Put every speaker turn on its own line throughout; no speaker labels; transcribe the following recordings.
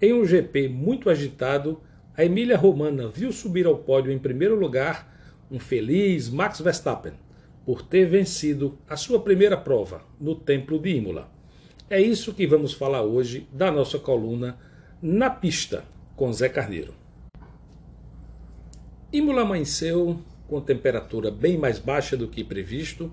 Em um GP muito agitado, a Emília Romana viu subir ao pódio em primeiro lugar um feliz Max Verstappen por ter vencido a sua primeira prova no Templo de Imola. É isso que vamos falar hoje da nossa coluna Na Pista com Zé Carneiro. Imola amanheceu com temperatura bem mais baixa do que previsto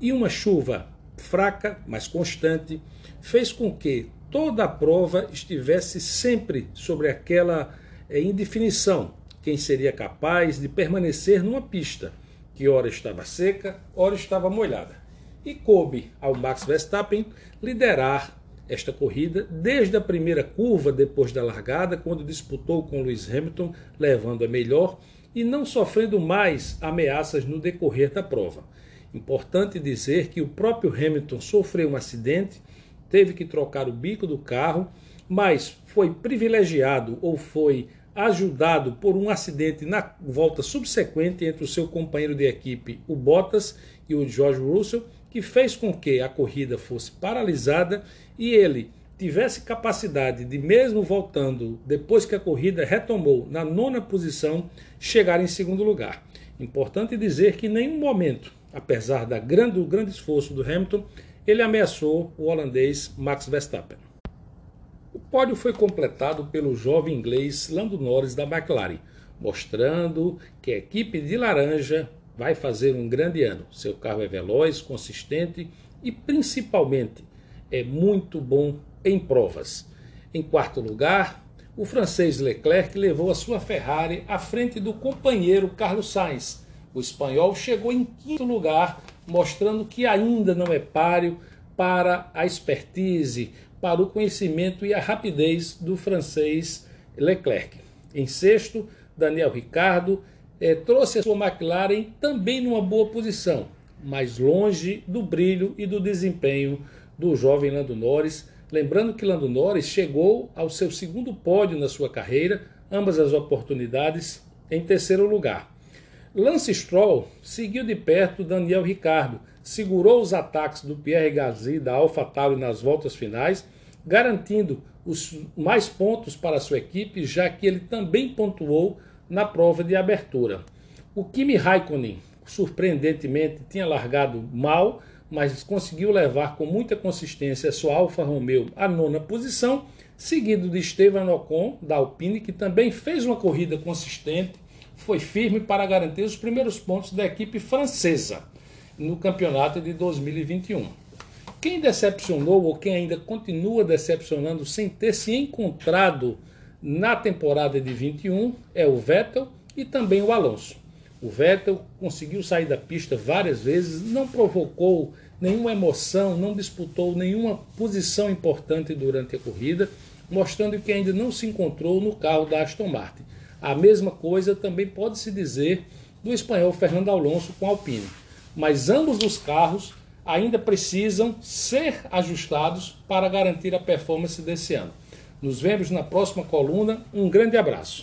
e uma chuva fraca, mas constante, fez com que toda a prova estivesse sempre sobre aquela é, indefinição, quem seria capaz de permanecer numa pista que ora estava seca, ora estava molhada. E coube ao Max Verstappen liderar esta corrida desde a primeira curva depois da largada, quando disputou com Lewis Hamilton, levando a melhor e não sofrendo mais ameaças no decorrer da prova. Importante dizer que o próprio Hamilton sofreu um acidente teve que trocar o bico do carro, mas foi privilegiado ou foi ajudado por um acidente na volta subsequente entre o seu companheiro de equipe, o Bottas, e o George Russell, que fez com que a corrida fosse paralisada e ele tivesse capacidade de, mesmo voltando depois que a corrida retomou na nona posição, chegar em segundo lugar. Importante dizer que em nenhum momento, apesar da grande, do grande esforço do Hamilton, ele ameaçou o holandês Max Verstappen. O pódio foi completado pelo jovem inglês Lando Norris da McLaren, mostrando que a equipe de laranja vai fazer um grande ano. Seu carro é veloz, consistente e principalmente é muito bom em provas. Em quarto lugar, o francês Leclerc levou a sua Ferrari à frente do companheiro Carlos Sainz. O espanhol chegou em quinto lugar mostrando que ainda não é páreo para a expertise, para o conhecimento e a rapidez do francês Leclerc. Em sexto, Daniel Ricardo eh, trouxe a sua McLaren também numa boa posição, mas longe do brilho e do desempenho do jovem Lando Norris. Lembrando que Lando Norris chegou ao seu segundo pódio na sua carreira, ambas as oportunidades em terceiro lugar. Lance Stroll seguiu de perto Daniel Ricardo, segurou os ataques do Pierre Gasly da AlphaTauri nas voltas finais, garantindo os mais pontos para sua equipe, já que ele também pontuou na prova de abertura. O Kimi Raikkonen, surpreendentemente, tinha largado mal, mas conseguiu levar com muita consistência sua Alfa Romeo à nona posição, seguido de Esteban Ocon da Alpine, que também fez uma corrida consistente foi firme para garantir os primeiros pontos da equipe francesa no campeonato de 2021. Quem decepcionou ou quem ainda continua decepcionando sem ter se encontrado na temporada de 21 é o Vettel e também o Alonso. O Vettel conseguiu sair da pista várias vezes, não provocou nenhuma emoção, não disputou nenhuma posição importante durante a corrida, mostrando que ainda não se encontrou no carro da Aston Martin. A mesma coisa também pode se dizer do espanhol Fernando Alonso com a Alpine. Mas ambos os carros ainda precisam ser ajustados para garantir a performance desse ano. Nos vemos na próxima coluna. Um grande abraço.